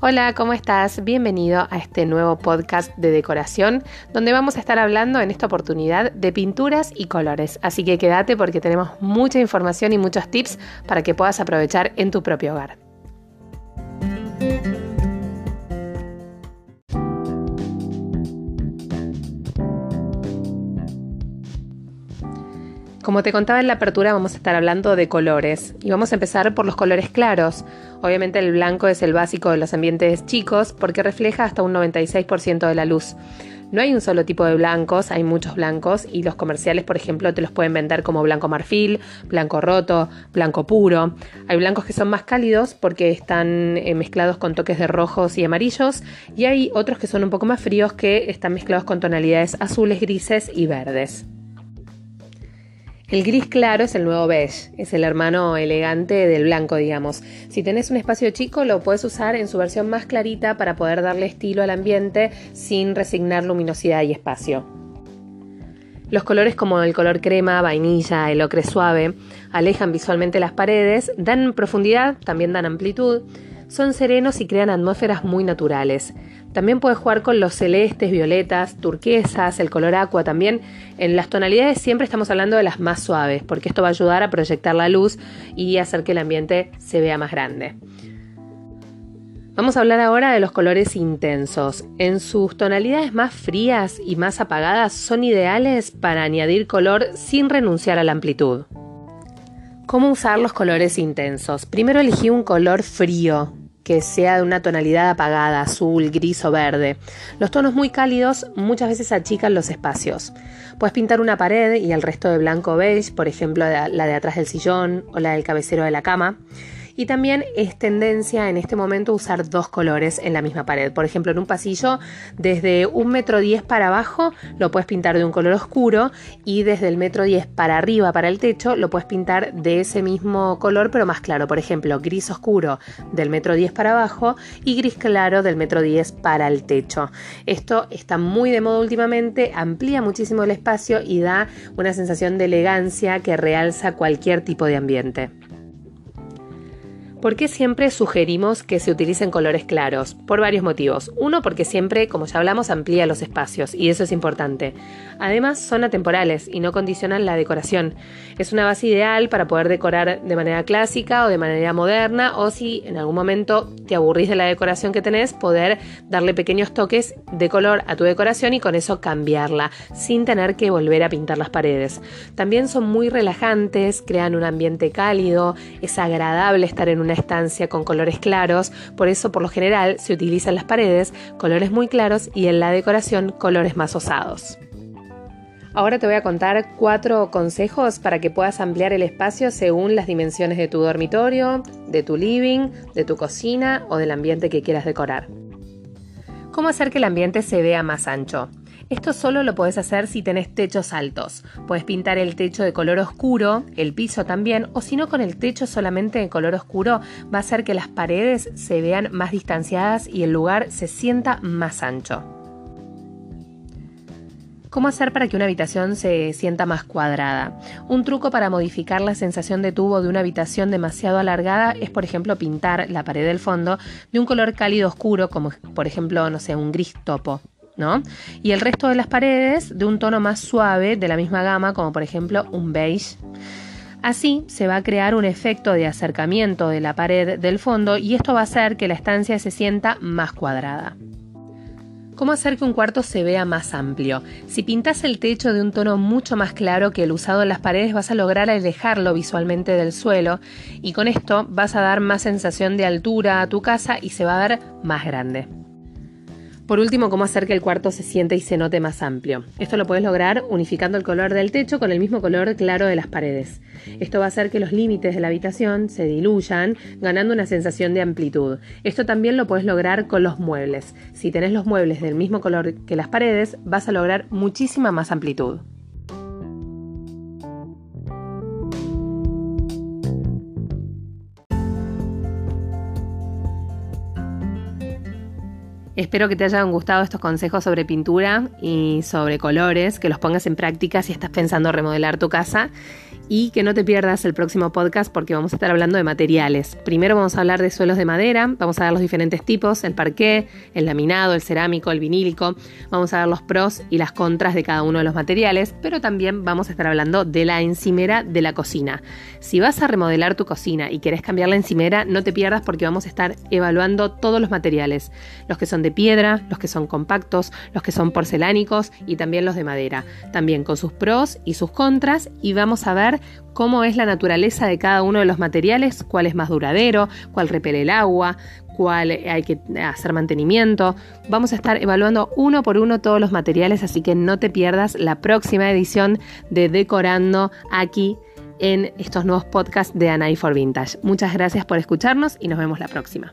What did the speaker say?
Hola, ¿cómo estás? Bienvenido a este nuevo podcast de decoración donde vamos a estar hablando en esta oportunidad de pinturas y colores. Así que quédate porque tenemos mucha información y muchos tips para que puedas aprovechar en tu propio hogar. Como te contaba en la apertura, vamos a estar hablando de colores y vamos a empezar por los colores claros. Obviamente el blanco es el básico de los ambientes chicos porque refleja hasta un 96% de la luz. No hay un solo tipo de blancos, hay muchos blancos y los comerciales, por ejemplo, te los pueden vender como blanco marfil, blanco roto, blanco puro. Hay blancos que son más cálidos porque están eh, mezclados con toques de rojos y amarillos y hay otros que son un poco más fríos que están mezclados con tonalidades azules, grises y verdes. El gris claro es el nuevo beige, es el hermano elegante del blanco, digamos. Si tenés un espacio chico, lo puedes usar en su versión más clarita para poder darle estilo al ambiente sin resignar luminosidad y espacio. Los colores como el color crema, vainilla, el ocre suave, alejan visualmente las paredes, dan profundidad, también dan amplitud, son serenos y crean atmósferas muy naturales. También puedes jugar con los celestes, violetas, turquesas, el color aqua también. En las tonalidades siempre estamos hablando de las más suaves, porque esto va a ayudar a proyectar la luz y hacer que el ambiente se vea más grande. Vamos a hablar ahora de los colores intensos. En sus tonalidades más frías y más apagadas son ideales para añadir color sin renunciar a la amplitud. ¿Cómo usar los colores intensos? Primero elegí un color frío, que sea de una tonalidad apagada, azul, gris o verde. Los tonos muy cálidos muchas veces achican los espacios. Puedes pintar una pared y el resto de blanco o beige, por ejemplo la de atrás del sillón o la del cabecero de la cama. Y también es tendencia en este momento usar dos colores en la misma pared. Por ejemplo, en un pasillo, desde un metro diez para abajo lo puedes pintar de un color oscuro y desde el metro diez para arriba, para el techo, lo puedes pintar de ese mismo color pero más claro. Por ejemplo, gris oscuro del metro diez para abajo y gris claro del metro diez para el techo. Esto está muy de moda últimamente, amplía muchísimo el espacio y da una sensación de elegancia que realza cualquier tipo de ambiente. ¿Por qué siempre sugerimos que se utilicen colores claros? Por varios motivos. Uno, porque siempre, como ya hablamos, amplía los espacios y eso es importante. Además, son atemporales y no condicionan la decoración. Es una base ideal para poder decorar de manera clásica o de manera moderna o si en algún momento te aburrís de la decoración que tenés, poder darle pequeños toques de color a tu decoración y con eso cambiarla sin tener que volver a pintar las paredes. También son muy relajantes, crean un ambiente cálido, es agradable estar en un una estancia con colores claros, por eso por lo general se utilizan las paredes colores muy claros y en la decoración colores más osados. Ahora te voy a contar cuatro consejos para que puedas ampliar el espacio según las dimensiones de tu dormitorio, de tu living, de tu cocina o del ambiente que quieras decorar. ¿Cómo hacer que el ambiente se vea más ancho? Esto solo lo puedes hacer si tenés techos altos. Puedes pintar el techo de color oscuro, el piso también, o si no con el techo solamente de color oscuro va a hacer que las paredes se vean más distanciadas y el lugar se sienta más ancho. ¿Cómo hacer para que una habitación se sienta más cuadrada? Un truco para modificar la sensación de tubo de una habitación demasiado alargada es, por ejemplo, pintar la pared del fondo de un color cálido oscuro, como por ejemplo, no sé, un gris topo. Y el resto de las paredes de un tono más suave de la misma gama, como por ejemplo un beige. Así se va a crear un efecto de acercamiento de la pared del fondo y esto va a hacer que la estancia se sienta más cuadrada. ¿Cómo hacer que un cuarto se vea más amplio? Si pintas el techo de un tono mucho más claro que el usado en las paredes vas a lograr alejarlo visualmente del suelo y con esto vas a dar más sensación de altura a tu casa y se va a ver más grande. Por último, cómo hacer que el cuarto se siente y se note más amplio. Esto lo puedes lograr unificando el color del techo con el mismo color claro de las paredes. Esto va a hacer que los límites de la habitación se diluyan, ganando una sensación de amplitud. Esto también lo puedes lograr con los muebles. Si tenés los muebles del mismo color que las paredes, vas a lograr muchísima más amplitud. Espero que te hayan gustado estos consejos sobre pintura y sobre colores, que los pongas en práctica si estás pensando remodelar tu casa y que no te pierdas el próximo podcast porque vamos a estar hablando de materiales. Primero vamos a hablar de suelos de madera, vamos a ver los diferentes tipos, el parqué, el laminado, el cerámico, el vinílico, vamos a ver los pros y las contras de cada uno de los materiales, pero también vamos a estar hablando de la encimera de la cocina. Si vas a remodelar tu cocina y querés cambiar la encimera, no te pierdas porque vamos a estar evaluando todos los materiales, los que son de piedra, los que son compactos, los que son porcelánicos y también los de madera, también con sus pros y sus contras y vamos a ver cómo es la naturaleza de cada uno de los materiales, cuál es más duradero, cuál repele el agua, cuál hay que hacer mantenimiento. Vamos a estar evaluando uno por uno todos los materiales, así que no te pierdas la próxima edición de Decorando aquí en estos nuevos podcasts de Anai for Vintage. Muchas gracias por escucharnos y nos vemos la próxima.